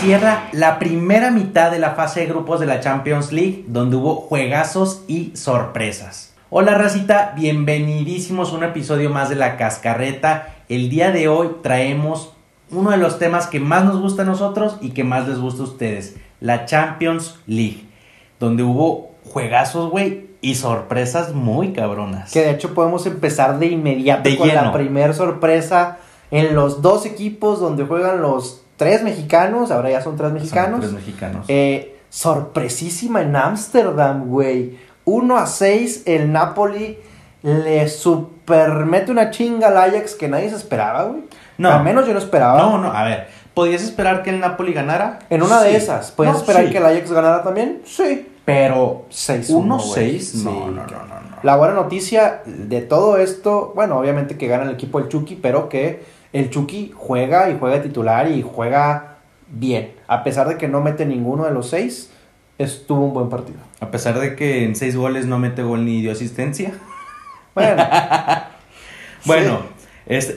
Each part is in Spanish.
cierra la primera mitad de la fase de grupos de la Champions League, donde hubo juegazos y sorpresas. Hola racita, bienvenidísimos a un episodio más de La Cascarreta. El día de hoy traemos uno de los temas que más nos gusta a nosotros y que más les gusta a ustedes, la Champions League, donde hubo juegazos, güey, y sorpresas muy cabronas. Que de hecho podemos empezar de inmediato De con lleno. la primera sorpresa en los dos equipos donde juegan los tres mexicanos, ahora ya son tres Son mexicanos. tres mexicanos. Eh, sorpresísima en Ámsterdam, güey. 1 a 6, el Napoli le super mete una chinga al Ajax que nadie se esperaba, güey. No. Al menos yo no esperaba. no, no, a ver, ¿podías esperar que el Napoli ganara? En una de esas, ¿puedes No, esperar sí. que el Ajax ganara también? Sí. Pero 6-1, 1-6, güey. no, Sí, no, no, no, no. La buena noticia de todo esto, bueno, obviamente que gana el equipo del Chucky, pero que el Chucky juega y juega titular y juega bien. A pesar de que no mete ninguno de los seis, estuvo un buen partido. A pesar de que en seis goles no mete gol ni dio asistencia. Bueno, Bueno,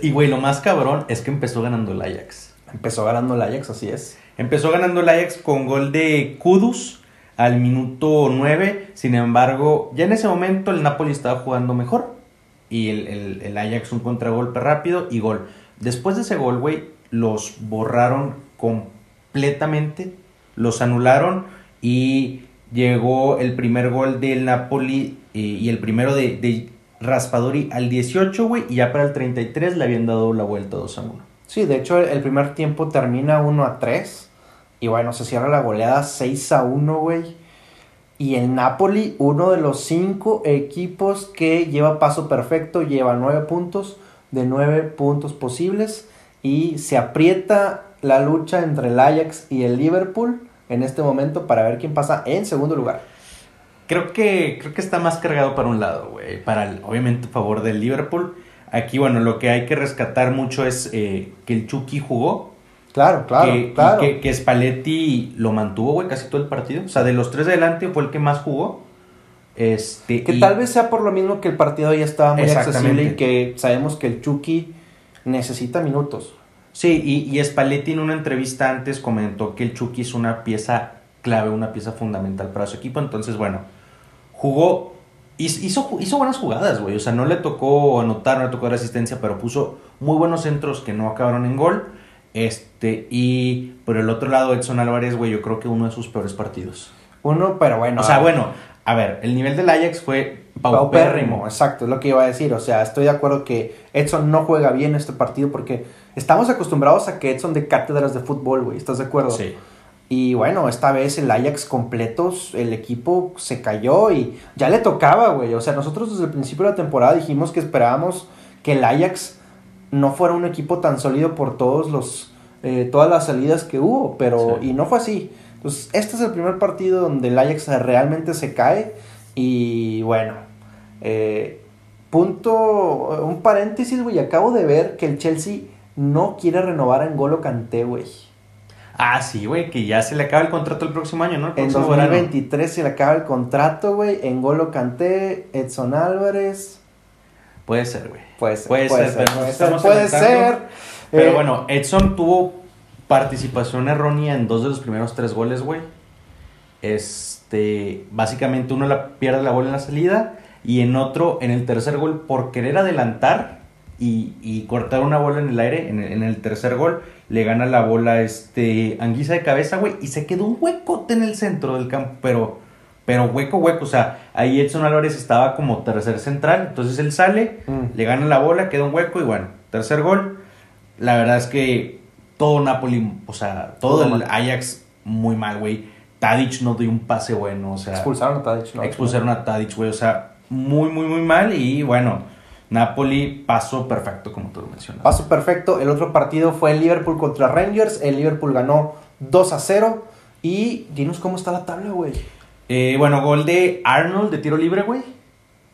y güey, lo más cabrón es que empezó ganando el Ajax. empezó ganando el Ajax, así es. Empezó ganando el Ajax con gol de Kudus al minuto 9. Sin embargo, ya en ese momento el Napoli estaba jugando mejor. Y el, el- el Ajax un contragolpe rápido y gol. Después de ese gol, güey, los borraron completamente. Los anularon y llegó el primer gol del Napoli eh, y el primero de, de Raspadori al 18, güey. Y ya para el 33 le habían dado la vuelta 2 a 1. Sí, de hecho, el primer tiempo termina 1 a 3. Y bueno, se cierra la goleada 6 a 1, güey. Y el Napoli, uno de los cinco equipos que lleva paso perfecto, lleva 9 puntos de 9 puntos posibles. Y se aprieta la lucha entre el Ajax y el Liverpool en este momento para ver quién pasa en segundo lugar. Creo que, creo que está más cargado para un lado, güey. Para, el, obviamente, a favor del Liverpool. Aquí, bueno, lo que hay que rescatar mucho es eh, que el Chucky jugó. Claro, claro, que, claro. que, que Spalletti lo mantuvo, güey, casi todo el partido. O sea, de los tres de adelante fue el que más jugó. Este, Que y- tal vez sea por lo mismo que el partido ya estaba muy accesible y que sabemos que el Chucky necesita minutos. Sí, y, y Spalletti en una entrevista antes comentó que el Chucky es una pieza clave, una pieza fundamental para su equipo. Entonces, bueno, jugó, hizo, hizo, buenas jugadas, güey. O sea, no le tocó anotar, no le tocó dar asistencia, pero puso muy buenos centros que no acabaron en gol. Este, y por el otro lado, Edson Álvarez, güey, yo creo que uno de sus peores partidos. Uno, pero bueno. O sea, bueno, a ver, el nivel del Ajax fue paupérrimo. paupérrimo. Exacto, es lo que iba a decir. O sea, estoy de acuerdo que Edson no juega bien este partido porque estamos acostumbrados a que Edson de cátedras de fútbol, güey. ¿Estás de acuerdo? Sí. Y bueno, esta vez el Ajax completos, el equipo se cayó y ya le tocaba, güey. O sea, nosotros desde el principio de la temporada dijimos que esperábamos que el Ajax no fuera un equipo tan sólido por todos los eh, todas las salidas que hubo, pero Sí. y no fue así. Entonces, este es el primer partido donde el Ajax realmente se cae y bueno, eh, punto, un paréntesis, güey, acabo de ver que el Chelsea no quiere renovar a N'Golo Kanté, güey. Ah, sí, güey, que ya se le acaba el contrato el próximo año, ¿no? El En próximo verano. 2023 se le acaba el contrato, güey. En Golo Canté, Edson Álvarez. Puede ser, güey. Puede ser, Puede puede ser, pero puede ser. Pero Eh, bueno, Edson tuvo participación errónea en dos de los primeros tres goles, güey. Este, básicamente uno la pierde la bola en la salida y en otro, en el tercer gol, por querer adelantar y, y cortar una bola en el aire, en el, en el tercer gol, le gana la bola este Anguisa de cabeza, güey, y se quedó un huecote en el centro del campo, pero, pero hueco, hueco, o sea, ahí Edson Álvarez estaba como tercer central, entonces él sale, Mm. le gana la bola, queda un hueco y bueno, tercer gol. La verdad es que todo Napoli, o sea, todo, Todo el mal. Ajax muy mal, güey. Tadic no dio un pase bueno, o sea, expulsaron a Tadic, ¿no? expulsaron a Tadic, güey, o sea, muy, muy, muy mal y bueno, Napoli pasó perfecto, como tú lo mencionas. Paso perfecto. El otro partido fue el Liverpool contra Rangers. El Liverpool ganó 2 a 0. Y dinos cómo está la tabla, güey. Eh, bueno, gol de Arnold de tiro libre, güey.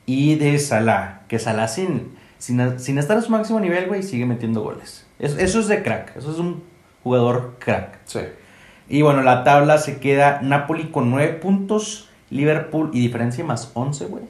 Y de Salah. Que Salah sin, sin, sin estar a su máximo nivel, güey, sigue metiendo goles. Es- eso es de crack. Eso es un jugador crack. Sí. Y bueno, la tabla se queda Napoli con 9 puntos. Liverpool y diferencia más 11, güey.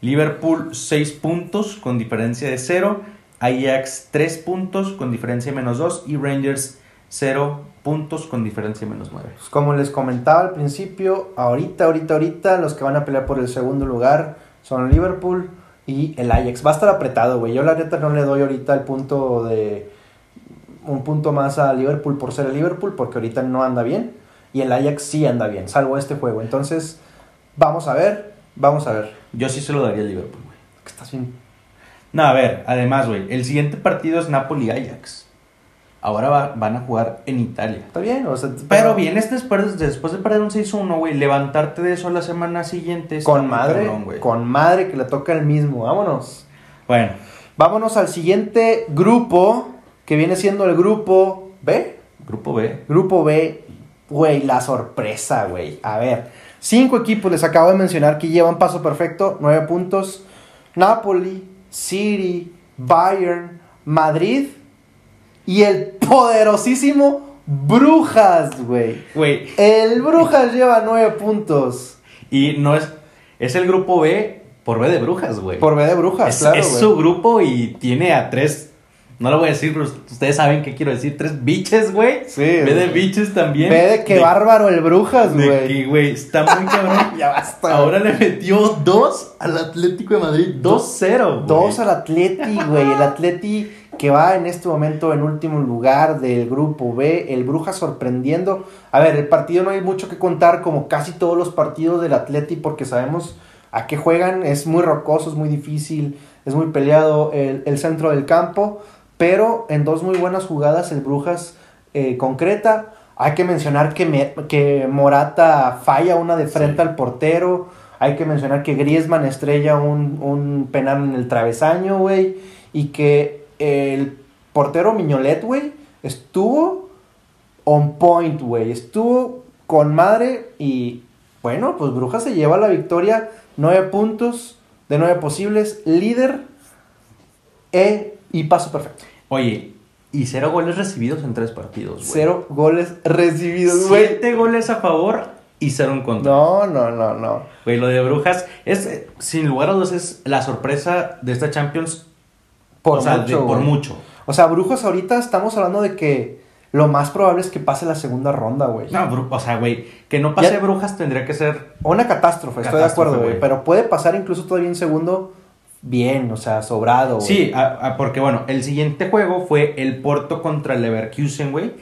Liverpool 6 puntos con diferencia de 0. Ajax 3 puntos con diferencia de menos 2. Y Rangers 0 puntos con diferencia de menos 9. Pues como les comentaba al principio, ahorita, ahorita, ahorita, los que van a pelear por el segundo lugar son Liverpool y el Ajax. Va a estar apretado, güey. Yo la neta no le doy ahorita el punto de... Un punto más a Liverpool por ser el Liverpool, porque ahorita no anda bien. Y el Ajax sí anda bien, salvo este juego. Entonces, vamos a ver, vamos a ver. Yo sí se lo daría al Liverpool, güey. Que estás bien. No, a ver, además, güey, el siguiente partido es Napoli-Ajax. Ahora va- van a jugar en Italia. Está bien, o sea, Pero vienes después, después de perder un 6-1, güey, levantarte de eso la semana siguiente. Con madre, con madre que le toca el mismo. Vámonos. Bueno, Vámonos al siguiente grupo, que viene siendo el grupo B. grupo B. Grupo B, güey, la sorpresa, güey. A ver, cinco equipos les acabo de mencionar que llevan paso perfecto, nueve puntos. Napoli, City, Bayern, Madrid y el poderosísimo Brujas, güey. Güey, El Brujas lleva nueve puntos. y no es. Es el grupo B por B de Brujas, güey. Por B de Brujas, es, claro, es su grupo y tiene a tres. No lo voy a decir, pero ustedes saben qué quiero decir. Tres biches, güey. Sí, B de biches también. Ve de qué De- bárbaro el Brujas, De güey. que, güey, está muy cabrón. Ya basta. Ahora le metió dos al Atlético de Madrid. 2-0. güey. Dos al Atleti, güey. El Atleti que va en este momento en último lugar del grupo B. El Brujas sorprendiendo. A ver, el partido no hay mucho que contar, como casi todos los partidos del Atleti, porque sabemos a qué juegan. Es muy rocoso, es muy difícil, es muy peleado el, el centro del campo. Pero en dos muy buenas jugadas, el Brujas eh, concreta. Hay que mencionar que, me- que Morata falla una de frente Sí. al portero. Hay que mencionar que Griezmann estrella un, un penal en el travesaño, güey. Y que el portero Miñolet, güey, estuvo on point, güey. Estuvo con madre y bueno, pues Brujas se lleva la victoria. Nueve puntos de nueve posibles. Líder e, y paso perfecto. Oye, y cero goles recibidos en tres partidos, güey. Cero goles recibidos, güey. Siete goles a favor y cero en contra. No, no, no, no. Güey, lo de Brujas es, sin lugar a dudas, es la sorpresa de esta Champions. Por o sea, mucho. de- por mucho. O sea, Brujas ahorita estamos hablando de que lo más probable es que pase la segunda ronda, güey. No, o sea, güey, que no pase Ya- Brujas tendría que ser. O Una catástrofe, estoy de acuerdo, güey. güey. Pero puede pasar incluso todavía en segundo bien, o sea, sobrado, güey. Sí, a- a- porque bueno, el siguiente juego fue el Porto contra el Leverkusen, güey.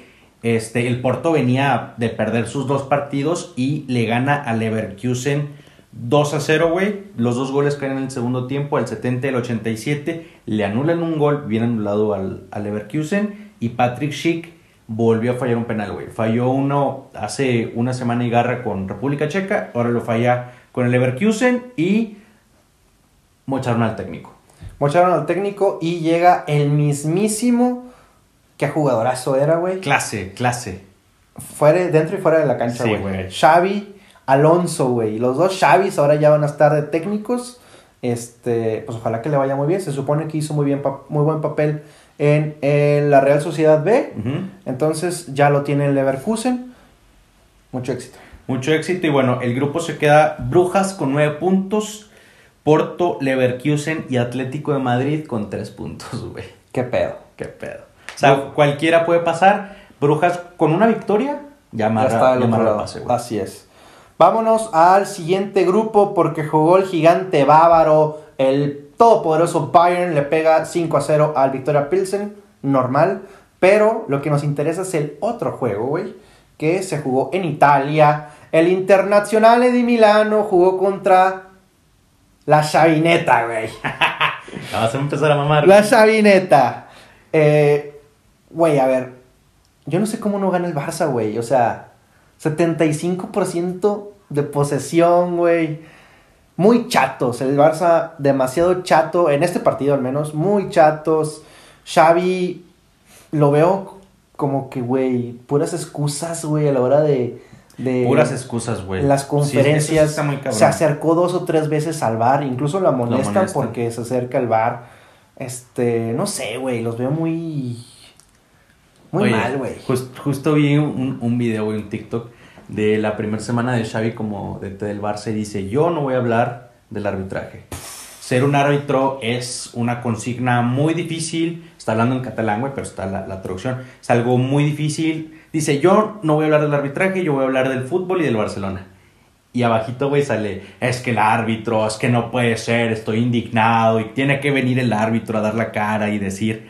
Este, el Porto venía de perder sus dos partidos y le gana al Leverkusen 2 a 0, güey. Los dos goles caen en el segundo tiempo, al 70 y el 87. Le anulan un gol bien anulado al, al Leverkusen. Y Patrick Schick volvió a fallar un penal, güey. Falló uno hace una semana y garra con República Checa. Ahora lo falla con el Leverkusen y mocharon al técnico. Mocharon al técnico y llega el mismísimo. Qué jugadorazo era, güey. Clase, clase. Fuera, dentro y fuera de la cancha, Sí, güey. güey. Xavi, Alonso, güey. Los dos Xavis ahora ya van a estar de técnicos. Este, pues ojalá que le vaya muy bien. Se supone que hizo muy bien, muy buen papel en, en la Real Sociedad B. Entonces ya lo tiene el Leverkusen. Mucho éxito. Mucho éxito y bueno, el grupo se queda Brujas con 9 puntos, Porto, Leverkusen y Atlético de Madrid con 3 puntos, güey. Qué pedo. Qué pedo. O sea, cualquiera puede pasar. Brujas con una victoria ya está del ya amarra el lado. pase, güey. Así es. Vámonos al siguiente grupo porque jugó el gigante bávaro. El todopoderoso Bayern le pega 5 a 0 al Victoria Pilsen. Normal. Pero lo que nos interesa es el otro juego, güey. Que se jugó en Italia. El Internazionale di Milano jugó contra la Chavineta, güey. Vas a empezar a mamar. La Chavineta. Eh, Güey, a ver. Yo no sé cómo no gana el Barça, güey. O sea, 75% de posesión, güey. Muy chatos. El Barça demasiado chato. En este partido al menos. Muy chatos. Xavi lo veo como que, güey, puras excusas, güey, a la hora de... de Puras excusas, güey. las conferencias eso sí está muy se acercó dos o tres veces al bar, incluso la molestan, molestan. porque se acerca al bar. Este, no sé, güey, los veo muy muy Oye, mal, güey. jus- justo vi un, un video, güey, un TikTok de la primera semana de Xavi como DT del Barça y dice, yo no voy a hablar del arbitraje. ser un árbitro es una consigna muy difícil. Está hablando en catalán, güey, pero está la, la traducción. Es algo muy difícil. Dice, yo no voy a hablar del arbitraje, yo voy a hablar del fútbol y del Barcelona. Y abajito, güey, sale, es que el árbitro, es que no puede ser, estoy indignado y tiene que venir el árbitro a dar la cara y decir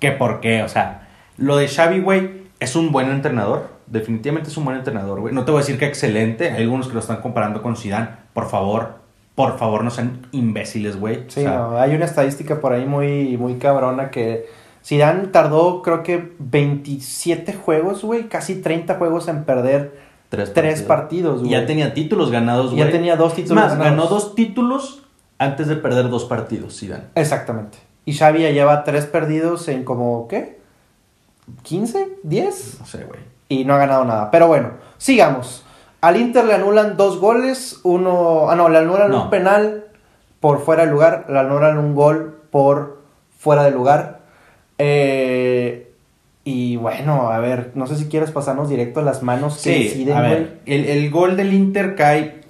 que por qué. O sea, lo de Xavi, güey, es un buen entrenador. Definitivamente es un buen entrenador, güey. No te voy a decir que excelente. Hay algunos que lo están comparando con Zidane. Por favor, por favor, no sean imbéciles, güey. Sí, o sea, no, hay una estadística por ahí muy, muy cabrona que Zidane tardó creo que 27 juegos, güey, casi 30 juegos en perder tres, tres partidos, güey. ya tenía títulos ganados, güey. ya tenía dos títulos más, ganados. ganó dos títulos antes de perder dos partidos, Zidane. Exactamente. Y Xavi ya lleva tres perdidos en como, ¿qué? ¿15? ¿10? No sé, güey. y no ha ganado nada. Pero bueno, sigamos. Al Inter le anulan dos goles, uno, ah no, le anulan No. un penal por fuera de lugar, le anulan un gol por fuera de lugar. Eh, y bueno, a ver, no sé si quieres pasarnos directo a las manos que Sí, deciden, a ver, el, el gol del Inter cae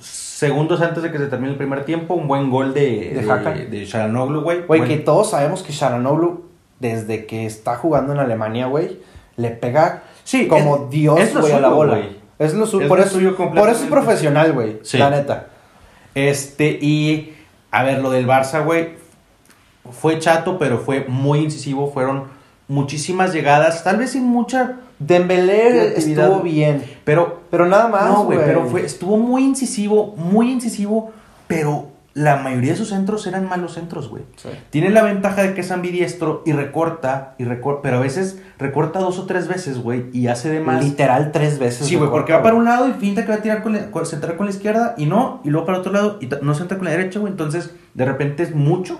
segundos antes de que se termine el primer tiempo. Un buen gol de, De de, de Sharanoglu, güey. Güey, que todos sabemos que Sharanoglu, desde que está jugando en Alemania, güey, le pega Sí, como es- Dios, es a la bola. güey. Es lo Es por, lo eso, suyo por eso es profesional, güey, Sí. la neta. Este, y a ver, lo del Barça, güey, fue chato, pero fue muy incisivo. Fueron muchísimas llegadas, tal vez sin mucha, Dembélé estuvo bien, pero pero nada más, no, güey, güey. pero fue, estuvo muy incisivo, muy incisivo, pero la mayoría de sus centros eran malos centros, güey. Sí. Tiene la ventaja de que es ambidiestro y recorta, y recorta, pero a veces recorta dos o tres veces, güey, y hace de más. Literal tres veces. Sí, güey, porque va para un lado y finta que va a tirar con la, centrar con la izquierda y no, y luego para otro lado y no centra con la derecha, güey. Entonces, de repente es mucho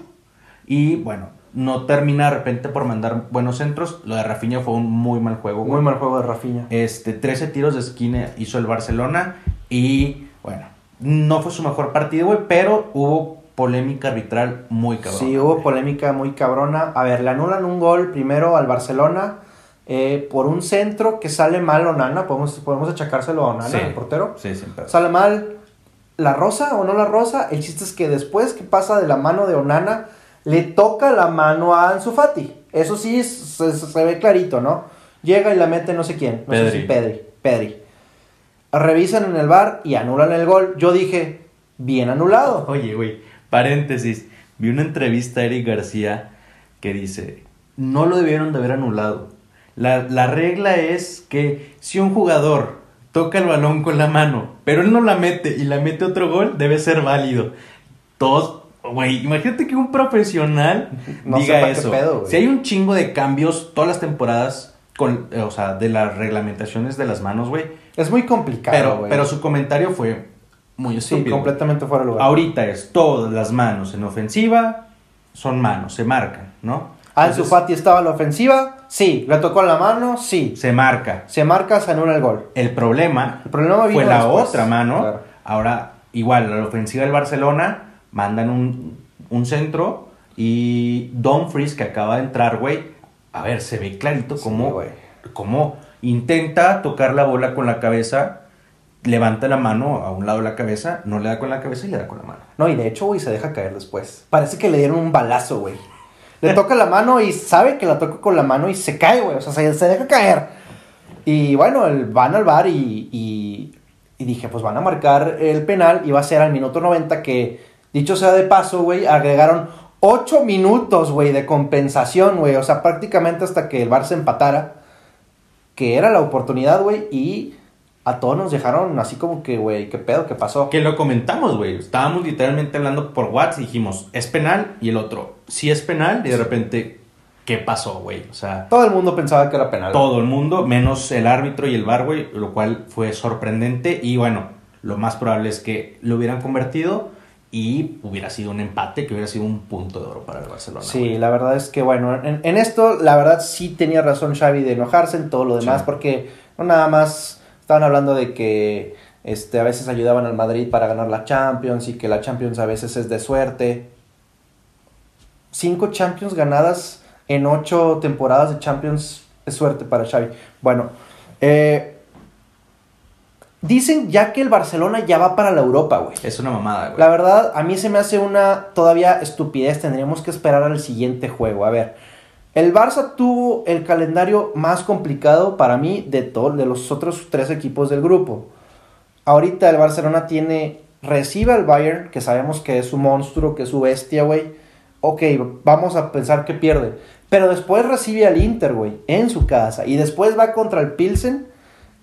y bueno, no termina de repente por mandar buenos centros. Lo de Rafinha fue un muy mal juego, güey. Muy mal juego de Rafinha. Este, 13 tiros de esquina hizo el Barcelona y bueno, no fue su mejor partido, güey, pero hubo polémica arbitral muy cabrón. Sí, hubo polémica muy cabrona. A ver, le anulan un gol primero al Barcelona eh, por un centro que sale mal Onana. Podemos, podemos achacárselo a Onana, Sí. el portero. Sí, pedo. Sale mal la rosa o no la rosa. El chiste es que después que pasa de la mano de Onana, le toca la mano a Ansu Fati. Eso sí se, se ve clarito, ¿no? Llega y la mete no sé quién. No sé si Pedri. Pedri. Revisan en el bar y anulan el gol. Yo dije, bien anulado. Oye, güey, paréntesis. Vi una entrevista a Eric García que dice, no lo debieron de haber anulado. La, la regla es que si un jugador toca el balón con la mano, pero él no la mete y la mete otro gol, debe ser válido. Todos, güey, imagínate que un profesional No diga eso. pedo, si hay un chingo de cambios todas las temporadas, con, eh, o sea, de las reglamentaciones de las manos, güey. Es muy complicado, Pero, güey. pero su comentario fue muy Sí, estúpido. completamente fuera de lugar. Ahorita es todas las manos en ofensiva son manos, se marcan, ¿no? Ansu Fati estaba en la ofensiva, sí. Le tocó la mano, sí. se marca. Se marca, se anula el gol. El problema El problema fue la después. otra mano. Claro. Ahora, igual, la ofensiva del Barcelona mandan un, un centro y Dumfries, que acaba de entrar, güey, a ver, se ve clarito cómo, cómo intenta tocar la bola con la cabeza, levanta la mano a un lado de la cabeza, no le da con la cabeza y le da con la mano. No, y de hecho, güey, se deja caer después. Parece que le dieron un balazo, güey. Le toca la mano y sabe que la toca con la mano y se cae, güey. O sea, se, se deja caer. Y bueno, el- van al bar y, y, y dije, pues van a marcar el penal y va a ser al minuto 90 que, dicho sea de paso, güey, agregaron 8 minutos, güey, de compensación, güey. O sea, prácticamente hasta que el bar se empatara. Que era la oportunidad, güey, y a todos nos dejaron así como que, güey, ¿qué pedo? ¿Qué pasó? Que lo comentamos, güey. Estábamos literalmente hablando por WhatsApp y dijimos, es penal. Y el otro, sí es penal. Y de repente, ¿qué pasó, güey? O sea, Todo el mundo pensaba que era penal. todo el mundo, menos el árbitro y el bar, güey. Lo cual fue sorprendente. Y bueno, lo más probable es que lo hubieran convertido y hubiera sido un empate, que hubiera sido un punto de oro para el Barcelona. Sí, güey. la verdad es que bueno, en, en esto la verdad sí tenía razón Xavi de enojarse en todo lo demás Sí. porque no nada más estaban hablando de que este a veces ayudaban al Madrid para ganar la Champions y que la Champions a veces es de suerte. Cinco Champions ganadas en ocho temporadas de Champions es suerte para Xavi. Bueno, eh, Dicen ya que el Barcelona ya va para la Europa, güey. Es una mamada, güey. La verdad, a mí se me hace una todavía estupidez. Tendríamos que esperar al siguiente juego. A ver, el Barça tuvo el calendario más complicado para mí de todos, de los otros tres equipos del grupo. Ahorita el Barcelona tiene, recibe al Bayern, que sabemos que es su monstruo, que es su bestia, güey. Ok, vamos a pensar que pierde. Pero después recibe al Inter, güey, en su casa. Y después va contra el Pilsen,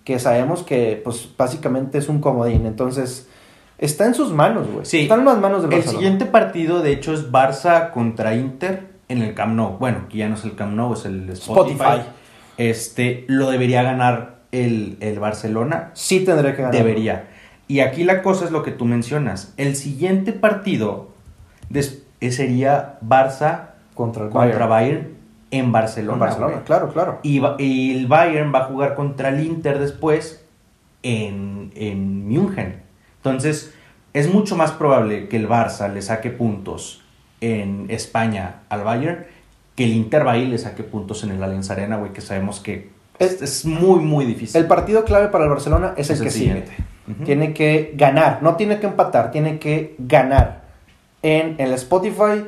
que sabemos que, pues, básicamente es un comodín. Entonces, está en sus manos, güey. Sí. Está en las manos del El Barcelona. siguiente partido, de hecho, es Barça contra Inter en el Camp Nou. Bueno, que ya no es el Camp Nou, es el Spotify. Spotify. Este, lo debería ganar el, el Barcelona. Sí tendré que ganar. Debería. Y aquí la cosa es lo que tú mencionas. El siguiente partido sería Barça Contra el contra Bayern. Bayern en Barcelona. En Barcelona, güey. claro, claro. Y, el Bayern va a jugar contra el Inter después en, en München. Entonces, es mucho más probable que el Barça le saque puntos en España al Bayern que el Inter va y le saque puntos en el Allianz Arena, güey, que sabemos que es, es muy, muy difícil. El partido clave para el Barcelona es el Es el que siguiente. sigue. Tiene que ganar, no tiene que empatar, tiene que ganar en el Spotify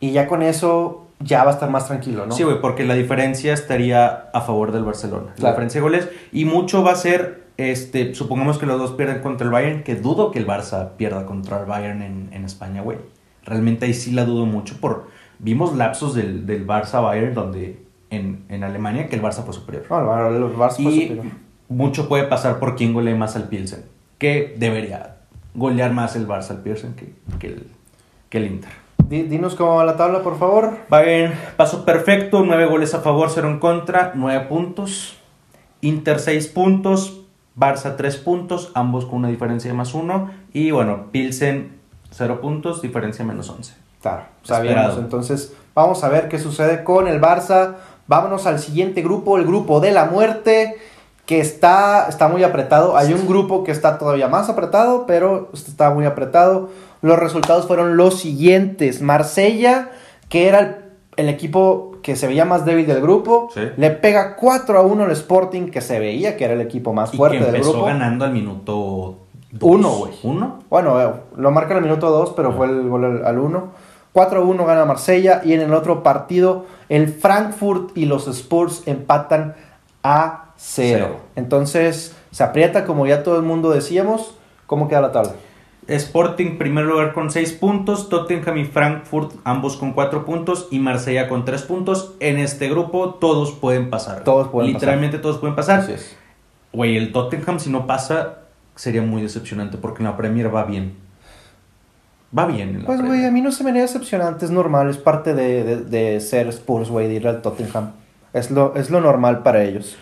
y ya con eso ya va a estar más tranquilo, ¿no? Sí, güey, porque la diferencia estaría a favor del Barcelona. La diferencia de goles. Y mucho va a ser, este, supongamos que los dos pierden contra el Bayern, que dudo que el Barça pierda contra el Bayern en, en España, güey. Realmente ahí sí la dudo mucho por... Vimos lapsos del, del Barça-Bayern donde en, en Alemania que el Barça fue superior. El Bar- el Barça fue y superior. mucho puede pasar por quién golee más al Pilsen. Que debería golear más el Barça al Pilsen que, que, el, que el Inter. Di- Dinos cómo va la tabla, por favor. Bayern, paso perfecto, 9 goles a favor, 0 en contra, 9 puntos. Inter 6 puntos, Barça 3 puntos, ambos con una diferencia de más 1. Y bueno, Pilsen 0 puntos, diferencia menos 11. Claro, sabíamos. Entonces, vamos a ver qué sucede con el Barça. Vámonos al siguiente grupo, el grupo de la muerte, que está, está muy apretado. Hay un grupo que está todavía más apretado, pero está muy apretado. Los resultados fueron los siguientes. Marsella, que era el, el equipo que se veía más débil del grupo, Sí. le pega 4 a 1 al Sporting, que se veía que era el equipo más Y fuerte que del empezó grupo. ganando al minuto Uno, güey. 1. Bueno, eh, lo marca en el minuto 2, pero Ah. fue el gol al- al 1. 4-1 gana Marsella y en el otro partido el Frankfurt y los Spurs empatan a 0. Cero. Entonces se aprieta como ya todo el mundo decíamos. ¿Cómo queda la tabla? Sporting primer lugar con 6 puntos, Tottenham y Frankfurt ambos con 4 puntos y Marsella con 3 puntos. En este grupo todos pueden pasar. Todos pueden Literalmente todos pueden pasar. Güey, el Tottenham si no pasa sería muy decepcionante porque en la Premier va bien. Va bien en la Pues, güey, a mí no se me haría decepcionante, es normal, es parte de, de- de ser Spurs, güey, de ir al Tottenham. Es lo, es lo normal para ellos.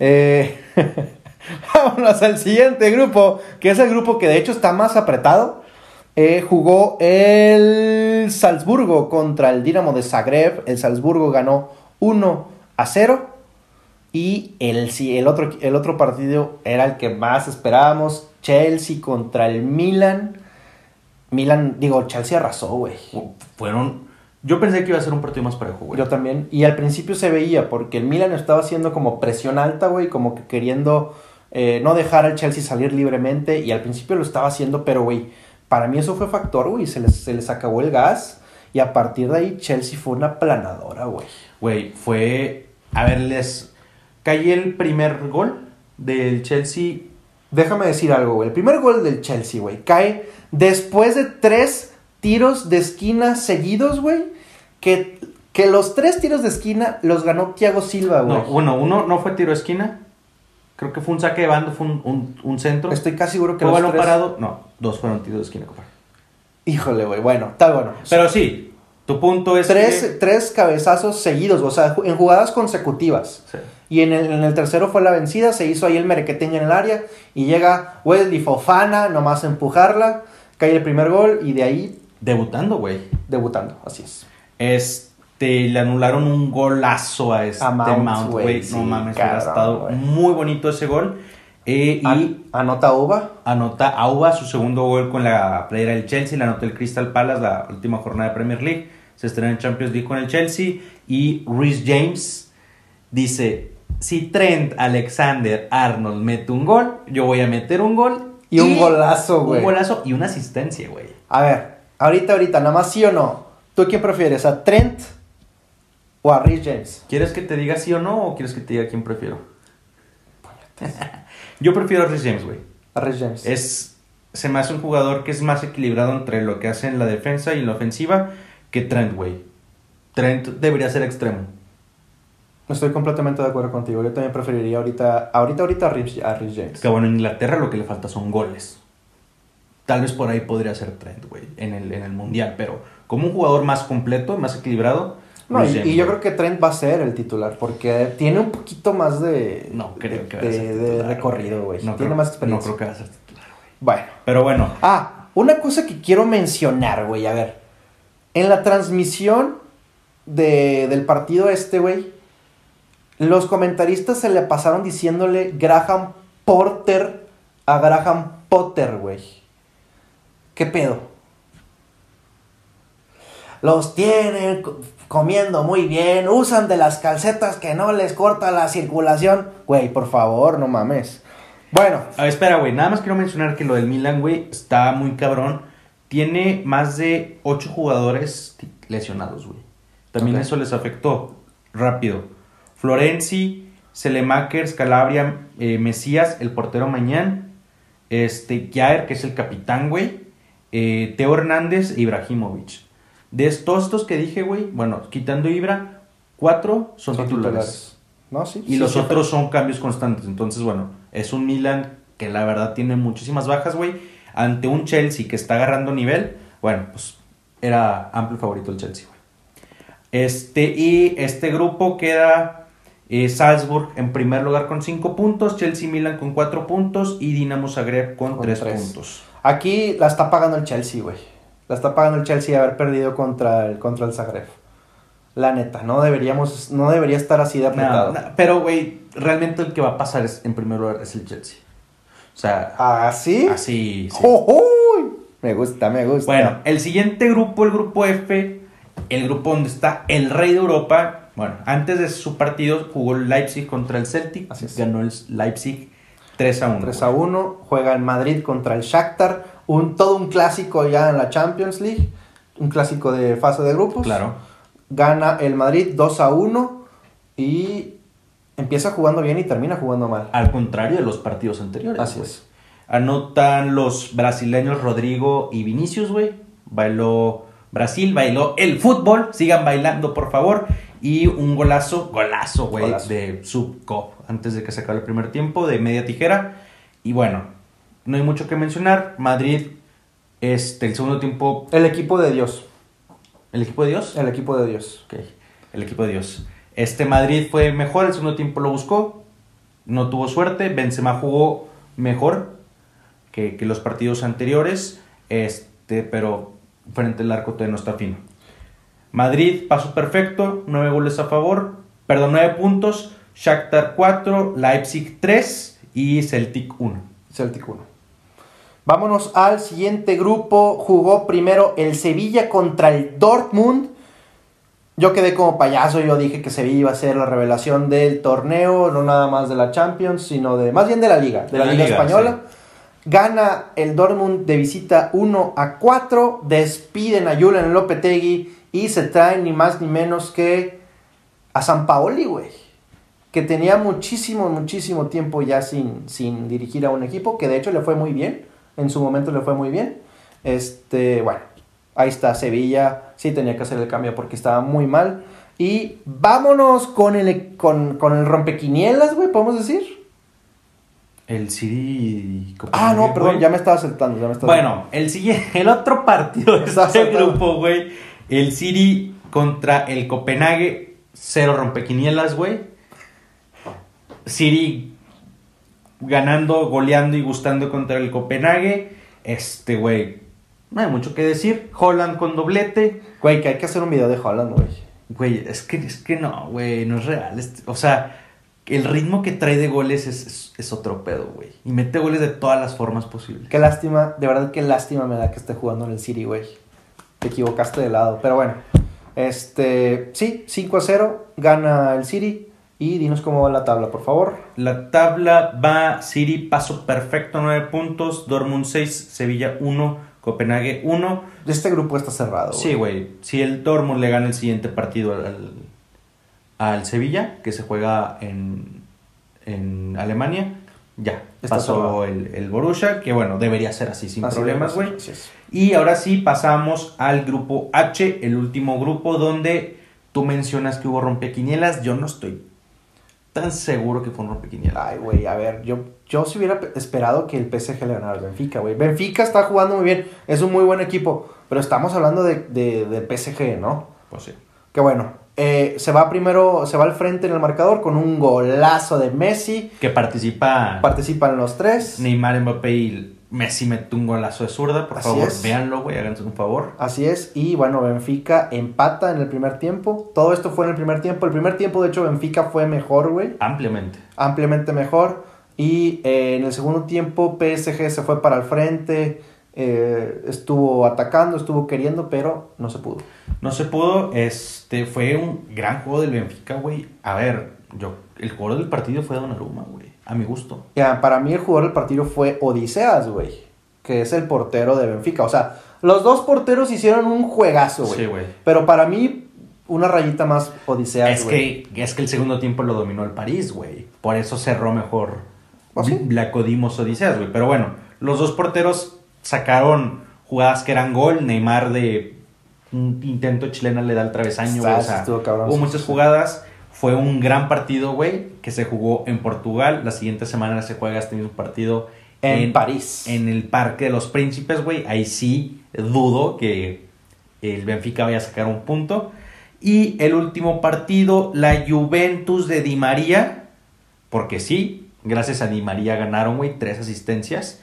Eh, vámonos al siguiente grupo, que es el grupo que de hecho está más apretado. Eh, jugó el Salzburgo contra el Dinamo de Zagreb. El Salzburgo ganó 1 a 0. Y el, el, otro, el otro partido era el que más esperábamos. Chelsea contra el Milan. Milan, digo, Chelsea arrasó, güey. Fueron. Yo pensé que iba a ser un partido más parejo, güey. Yo también. Y al principio se veía, porque el Milan estaba haciendo como presión alta, güey, como que queriendo eh, no dejar al Chelsea salir libremente. Y al principio lo estaba haciendo, pero, güey, para mí eso fue factor, güey. Se les, se les acabó el gas. Y a partir de ahí, Chelsea fue una planadora, güey. Güey, fue. A ver, les. Caí el primer gol del Chelsea. Déjame decir algo, güey. El primer gol del Chelsea, güey, cae después de tres tiros de esquina seguidos, güey. Que, que los tres tiros de esquina los ganó Thiago Silva, güey. No, bueno, uno no fue tiro de esquina. Creo que fue un saque de bando, fue un, un- un centro. Estoy casi seguro que ¿Fue balón tres... parado? No, dos fueron tiros de esquina, compadre. Híjole, güey. Bueno, está bueno. Pero sí, tu punto es. tres, que- tres cabezazos seguidos, o sea, en jugadas consecutivas. Sí. Y en el, en el tercero fue la vencida, se hizo ahí el merequetengue en el área y llega Wesley Fofana, nomás a empujarla, cae el primer gol y de ahí Debutando, güey. debutando, así es. Este, le anularon un golazo a este A Mount, Mount, sí, no mames, hubiera estado muy bonito ese gol. Eh, y An- anota Uva. anota Auba su segundo gol con la playera del Chelsea, le anotó el Crystal Palace la última jornada de Premier League, se estrena en Champions League con el Chelsea y Rhys James dice, si Trent Alexander Arnold mete un gol, yo voy a meter un gol. Y un golazo, güey. Un golazo y una asistencia, güey. A ver, ahorita, ahorita, nada más sí o no. ¿Tú quién prefieres? ¿A Trent o a Rhys James? ¿Quieres que te diga sí o no o quieres que te diga quién prefiero? yo prefiero a Rhys James, güey. A Rhys James. Es, se me hace un jugador que es más equilibrado entre lo que hace en la defensa y en la ofensiva que Trent, güey. Trent debería ser extremo. Estoy completamente de acuerdo contigo. Yo también preferiría ahorita, ahorita, ahorita a Rhys, a Rhys James. Que bueno, en Inglaterra lo que le falta son goles. Tal vez por ahí podría ser Trent, güey, en el, en el Mundial. Pero como un jugador más completo, más equilibrado. No, y, yo creo que Trent va a ser el titular porque tiene un poquito más de, No creo que de, ser de titular, recorrido, güey. No tiene creo- más experiencia. No creo que va a ser titular, güey. Bueno. Pero bueno, Ah, una cosa que quiero mencionar, güey. A ver. En la transmisión de, del partido este, güey, los comentaristas se le pasaron diciéndole Graham Porter a Graham Potter, güey. ¿Qué pedo? Los tienen co- comiendo muy bien, usan de las calcetas que no les corta la circulación. Güey, por favor, no mames. Bueno, A ver, espera, güey. Nada más quiero mencionar que lo del Milan, güey, está muy cabrón. Tiene más de 8 jugadores lesionados, güey. También eso les afectó. Rápido. Florenzi, Selemakers, Calabria, eh, Mesías, el portero Mañán, este, Jair, que es el capitán, güey, eh, Teo Hernández e Ibrahimovic. De todos estos que dije, güey, bueno, quitando Ibra, cuatro son, son titulares. titulares. No, sí. Y sí, los sí, otros son cambios constantes. Entonces, bueno, es un Milan que la verdad tiene muchísimas bajas, güey. Ante un Chelsea que está agarrando nivel, bueno, pues era amplio favorito el Chelsea, güey. Este, y este grupo queda eh, Salzburg en primer lugar con 5 puntos, Chelsea Milan con 4 puntos y Dinamo Zagreb con Con 3 tres. puntos. Aquí la está pagando el Chelsea, güey. La está pagando el Chelsea haber perdido contra el, contra el Zagreb. La neta, no deberíamos, no debería estar así de apretado. no, pero, güey, realmente el que va a pasar es, en primer lugar es el Chelsea. O sea, ¿Ah, sí? así. sí. ¡Uy! Me gusta, me gusta. Bueno, el siguiente grupo, el grupo F, el grupo donde está el rey de Europa. Bueno, antes de su partido jugó el Leipzig contra el Celtic. Así es. Ganó el Leipzig 3 a 1. 3 a 1, juega el Madrid contra el Shakhtar, un, todo un clásico ya en la Champions League, un clásico de fase de grupos. Claro. Gana el Madrid 2 a 1 y empieza jugando bien y termina jugando mal. Al contrario de los partidos anteriores. Así es. Anotan los brasileños Rodrigo y Vinicius, güey. Bailó Brasil, bailó el fútbol. Sigan bailando, por favor. Y un golazo, golazo, güey, de Subcop. Antes de que se acabe el primer tiempo, de media tijera. Y bueno, no hay mucho que mencionar. Madrid, este, el segundo tiempo, El equipo de Dios. el equipo de Dios. El equipo de Dios. Ok, el equipo de Dios. Este Madrid fue mejor, el segundo tiempo lo buscó, no tuvo suerte, Benzema jugó mejor que, que los partidos anteriores, este, pero frente al arco todavía no está fino. Madrid, paso perfecto, nueve goles a favor, perdón, nueve puntos, Shakhtar 4, Leipzig 3 y Celtic 1. Celtic 1. Vámonos al siguiente grupo. Jugó primero el Sevilla contra el Dortmund. Yo quedé como payaso, yo dije que Sevilla iba a ser la revelación del torneo, no nada más de la Champions, sino de más bien de la liga, de, De la, liga, liga, española. Gana el Dortmund de visita 1 a 4, despiden a Julen Lopetegui y se traen ni más ni menos que a San Paoli, güey. Que tenía muchísimo, muchísimo tiempo ya sin, sin dirigir a un equipo, que de hecho le fue muy bien, en su momento le fue muy bien. Este, bueno, ahí está Sevilla, sí tenía que hacer el cambio porque estaba muy mal. Y vámonos con el, con, con el rompequinielas, güey, podemos decir. El City... Ah, no, perdón, güey. ya me estaba saltando, ya me estaba Bueno, el siguiente, el otro partido de este saltando. grupo, güey. El City contra el Copenhague. Cero rompequinielas, güey. City ganando, goleando y gustando contra el Copenhague. Este, güey. No hay mucho que decir. Holland con doblete. Güey, que hay que hacer un video de Holland, güey. Güey, es que, es que no, güey, no es real. Es- o sea, el ritmo que trae de goles es, es, es otro pedo, güey. Y mete goles de todas las formas posibles. Qué lástima, de verdad qué lástima me da que esté jugando en el City, güey. Te equivocaste de lado, pero bueno. Este, sí, 5 a 0, gana el City. Y dinos cómo va la tabla, por favor. La tabla va City, paso perfecto, 9 puntos. Dortmund 6, Sevilla 1, Copenhague 1. Este grupo está cerrado. Sí, güey. Si el Dortmund le gana el siguiente partido al, al Sevilla, que se juega en, en Alemania, ya. Está pasó cerrado. el, el Borussia, que bueno, debería ser así sin Así problemas, güey. Y ahora sí pasamos al grupo H, el último grupo donde tú mencionas que hubo rompequinielas. Yo no estoy tan seguro que fue un rompequinielas. Ay, güey, a ver, yo, yo si hubiera pe- esperado que el PSG le ganara al Benfica, güey. Benfica está jugando muy bien, es un muy buen equipo, pero estamos hablando de, de, del PSG, ¿no? Pues sí. Que bueno, eh, se va primero, se va al frente en el marcador con un golazo de Messi. Que participa Participan los tres. Neymar, Mbappé y Messi mete un golazo de zurda. Por Así favor, es. véanlo, güey, háganse un favor. Así es, y bueno, Benfica empata en el primer tiempo. Todo esto fue en el primer tiempo. El primer tiempo, de hecho, Benfica fue mejor, güey. Ampliamente. ampliamente mejor. Y eh, en el segundo tiempo PSG se fue para el frente, eh, estuvo atacando, estuvo queriendo, pero no se pudo. No se pudo, este, fue un gran juego del Benfica, güey. A ver, yo, el jugador del partido fue Donnarumma, güey, a mi gusto. Ya, para mí el jugador del partido fue Odiseas, güey, que es el portero de Benfica. O sea, los dos porteros hicieron un juegazo, güey. Sí, güey. Pero para mí, una rayita más Odiseas, Es güey. que, es que el segundo tiempo lo dominó el París, güey. Por eso cerró mejor ¿Ah, sí? Odiseas, güey. Pero bueno, los dos porteros sacaron jugadas que eran gol. Neymar de un intento chilena le da el travesaño, güey. O sea, hubo muchas jugadas. Fue un gran partido, güey, que se jugó en Portugal. La siguiente semana se juega este mismo partido En París. En el Parque de los Príncipes, güey. Ahí sí dudo que el Benfica vaya a sacar un punto. Y el último partido, la Juventus de Di María. Porque sí, gracias a Di María ganaron, güey, tres asistencias.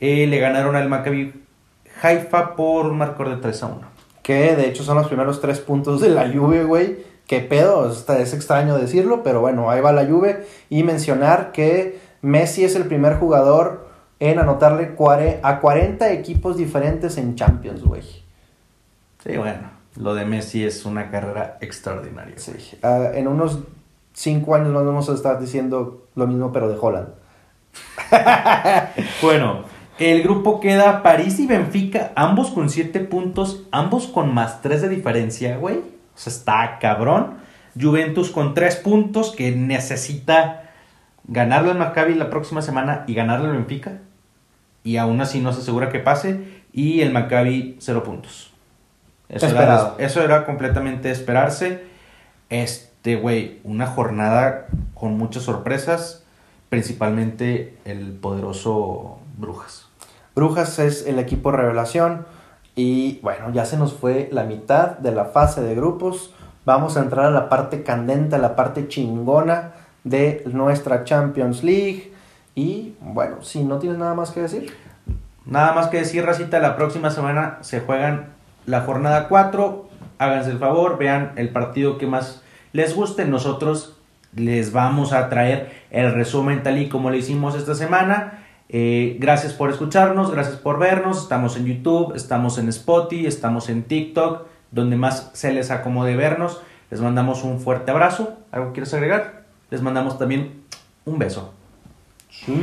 Eh, le ganaron al Maccabi Haifa por un marcador de 3 a 1. Que de hecho son los primeros tres puntos de la Juve, güey. Qué pedo, Está- es extraño decirlo, pero bueno, ahí va la Juve. Y mencionar que Messi es el primer jugador en anotarle a 40 equipos diferentes en Champions, güey. Sí, bueno, lo de Messi es una carrera extraordinaria. Sí. Ah, en unos 5 años más vamos a estar diciendo lo mismo, pero de Holland. Bueno, el grupo queda París y Benfica, ambos con 7 puntos, ambos con más 3 de diferencia, güey. O sea, está cabrón. Juventus con 3 puntos que necesita ganarle al Maccabi la próxima semana y ganarle al Benfica. Y aún así no se asegura que pase. Y el Maccabi 0 puntos. Eso era, eso era completamente esperarse. Este, güey, una jornada con muchas sorpresas. Principalmente el poderoso Brujas. Brujas es el equipo revelación. Y bueno, ya se nos fue la mitad de la fase de grupos. Vamos a entrar a la parte candente, a la parte chingona de nuestra Champions League. Y bueno, si no tienes nada más que decir. Nada más que decir, Racita, la próxima semana se juegan la jornada 4. Háganse el favor, vean el partido que más les guste. Nosotros les vamos a traer el resumen tal y como lo hicimos esta semana. Eh, gracias por escucharnos, gracias por vernos. Estamos en YouTube, estamos en Spotify, estamos en TikTok, donde más se les acomode vernos. Les mandamos un fuerte abrazo. ¿Algo quieres agregar? Les mandamos también un beso. Sí.